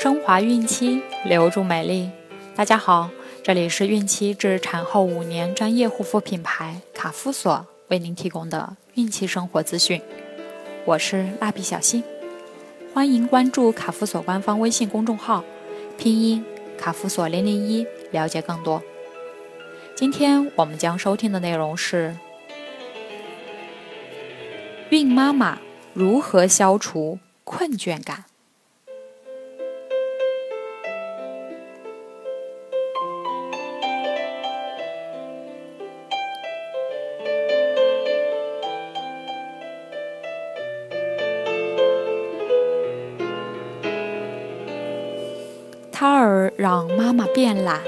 升华孕期，留住美丽。大家好，这里是孕期至产后五年专业护肤品牌卡夫索为您提供的孕期生活资讯。我是蜡笔小新，欢迎关注卡夫索官方微信公众号，拼音卡夫索零零一，了解更多。今天我们将收听的内容是：孕妈妈如何消除困倦感。让妈妈变懒。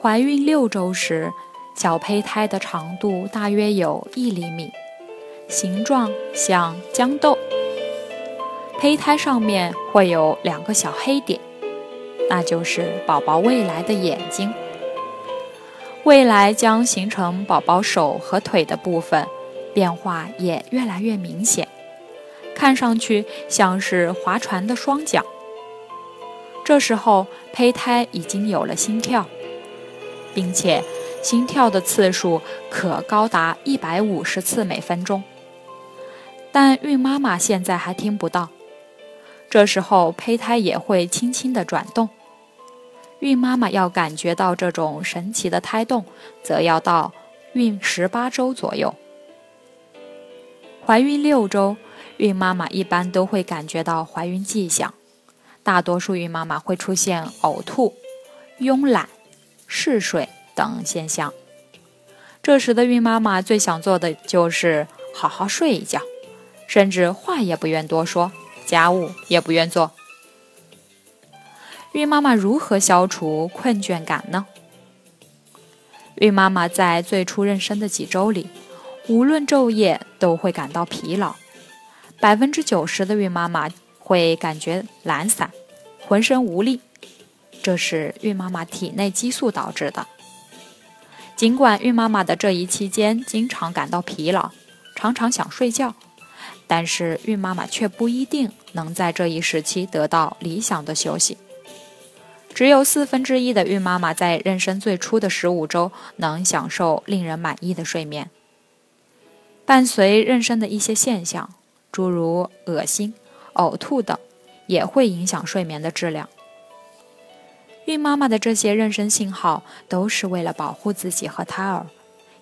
怀孕六周时，小胚胎的长度大约有一厘米，形状像豇豆。胚胎上面会有两个小黑点，那就是宝宝未来的眼睛。未来将形成宝宝手和腿的部分，变化也越来越明显，看上去像是划船的双桨。这时候，胚胎已经有了心跳，并且心跳的次数可高达一百五十次每分钟。但孕妈妈现在还听不到。这时候，胚胎也会轻轻地转动。孕妈妈要感觉到这种神奇的胎动，则要到孕十八周左右。怀孕六周，孕妈妈一般都会感觉到怀孕迹象。大多数孕妈妈会出现呕吐、慵懒、嗜睡等现象。这时的孕妈妈最想做的就是好好睡一觉，甚至话也不愿多说，家务也不愿做。孕妈妈如何消除困倦感呢？孕妈妈在最初妊娠的几周里，无论昼夜都会感到疲劳，百分之九十的孕妈妈。会感觉懒散、浑身无力，这是孕妈妈体内激素导致的。尽管孕妈妈的这一期间经常感到疲劳，常常想睡觉，但是孕妈妈却不一定能在这一时期得到理想的休息。只有四分之一的孕妈妈在妊娠最初的十五周能享受令人满意的睡眠。伴随妊娠的一些现象，诸如恶心。呕吐等也会影响睡眠的质量。孕妈妈的这些妊娠信号都是为了保护自己和胎儿，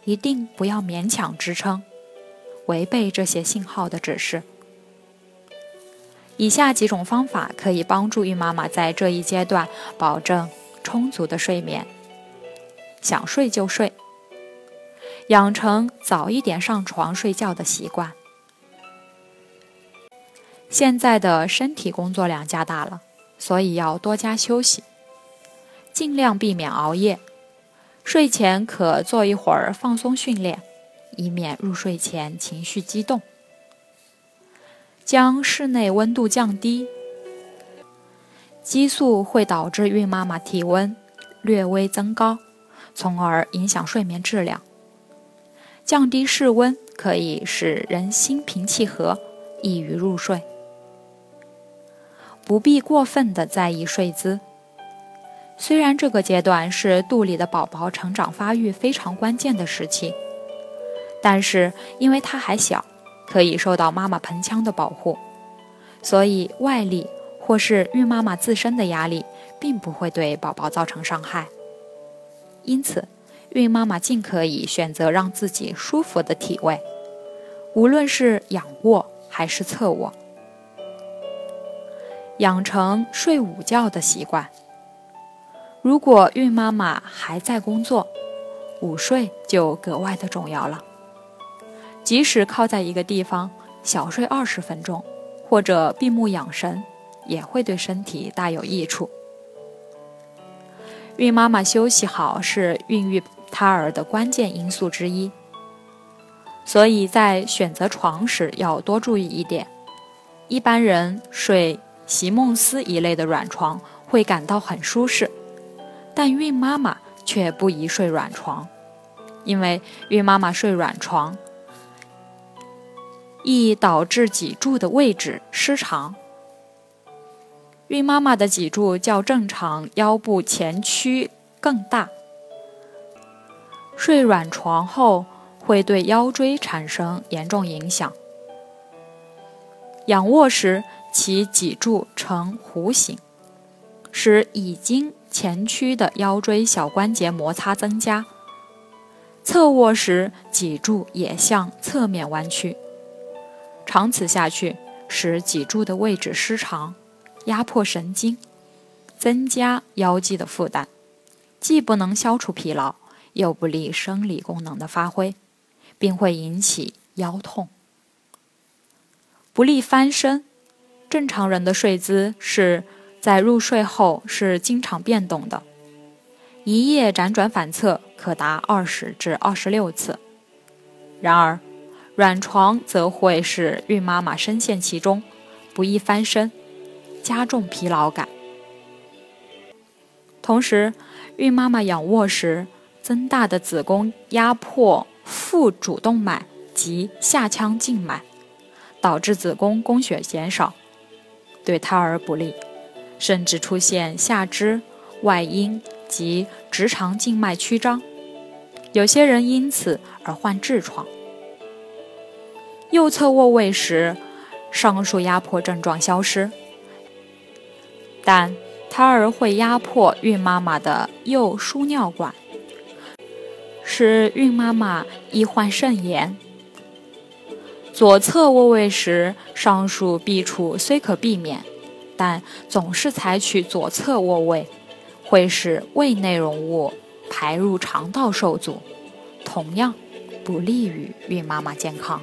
一定不要勉强支撑，违背这些信号的指示。以下几种方法可以帮助孕妈妈在这一阶段保证充足的睡眠：想睡就睡，养成早一点上床睡觉的习惯。现在的身体工作量加大了，所以要多加休息，尽量避免熬夜。睡前可做一会儿放松训练，以免入睡前情绪激动。将室内温度降低，激素会导致孕妈妈体温略微增高，从而影响睡眠质量。降低室温可以使人心平气和，易于入睡。不必过分的在意睡姿。虽然这个阶段是肚里的宝宝成长发育非常关键的时期，但是因为他还小，可以受到妈妈盆腔的保护，所以外力或是孕妈妈自身的压力并不会对宝宝造成伤害。因此，孕妈妈尽可以选择让自己舒服的体位，无论是仰卧还是侧卧。养成睡午觉的习惯。如果孕妈妈还在工作，午睡就格外的重要了。即使靠在一个地方小睡二十分钟，或者闭目养神，也会对身体大有益处。孕妈妈休息好是孕育胎儿的关键因素之一，所以在选择床时要多注意一点。一般人睡。席梦思一类的软床会感到很舒适，但孕妈妈却不宜睡软床，因为孕妈妈睡软床易导致脊柱的位置失常。孕妈妈的脊柱较正常腰部前屈更大，睡软床后会对腰椎产生严重影响。仰卧时，其脊柱呈弧形，使已经前屈的腰椎小关节摩擦增加。侧卧时，脊柱也向侧面弯曲，长此下去，使脊柱的位置失常。压迫神经，增加腰肌的负担，既不能消除疲劳，又不利生理功能的发挥，并会引起腰痛。不利翻身。正常人的睡姿是在入睡后是经常变动的，一夜辗转反侧可达二十至二十六次。然而，软床则会使孕妈妈深陷其中，不易翻身。加重疲劳感，同时，孕妈妈仰卧时，增大的子宫压迫腹主动脉及下腔静脉，导致子宫供血减少，对胎儿不利，甚至出现下肢外阴及直肠静脉曲张，有些人因此而患痔疮。右侧卧位时，上述压迫症状消失。但胎儿会压迫孕妈妈的右输尿管，使孕妈妈易患肾炎。左侧卧位时，上述弊处虽可避免，但总是采取左侧卧位，会使胃内容物排入肠道受阻，同样不利于孕妈妈健康。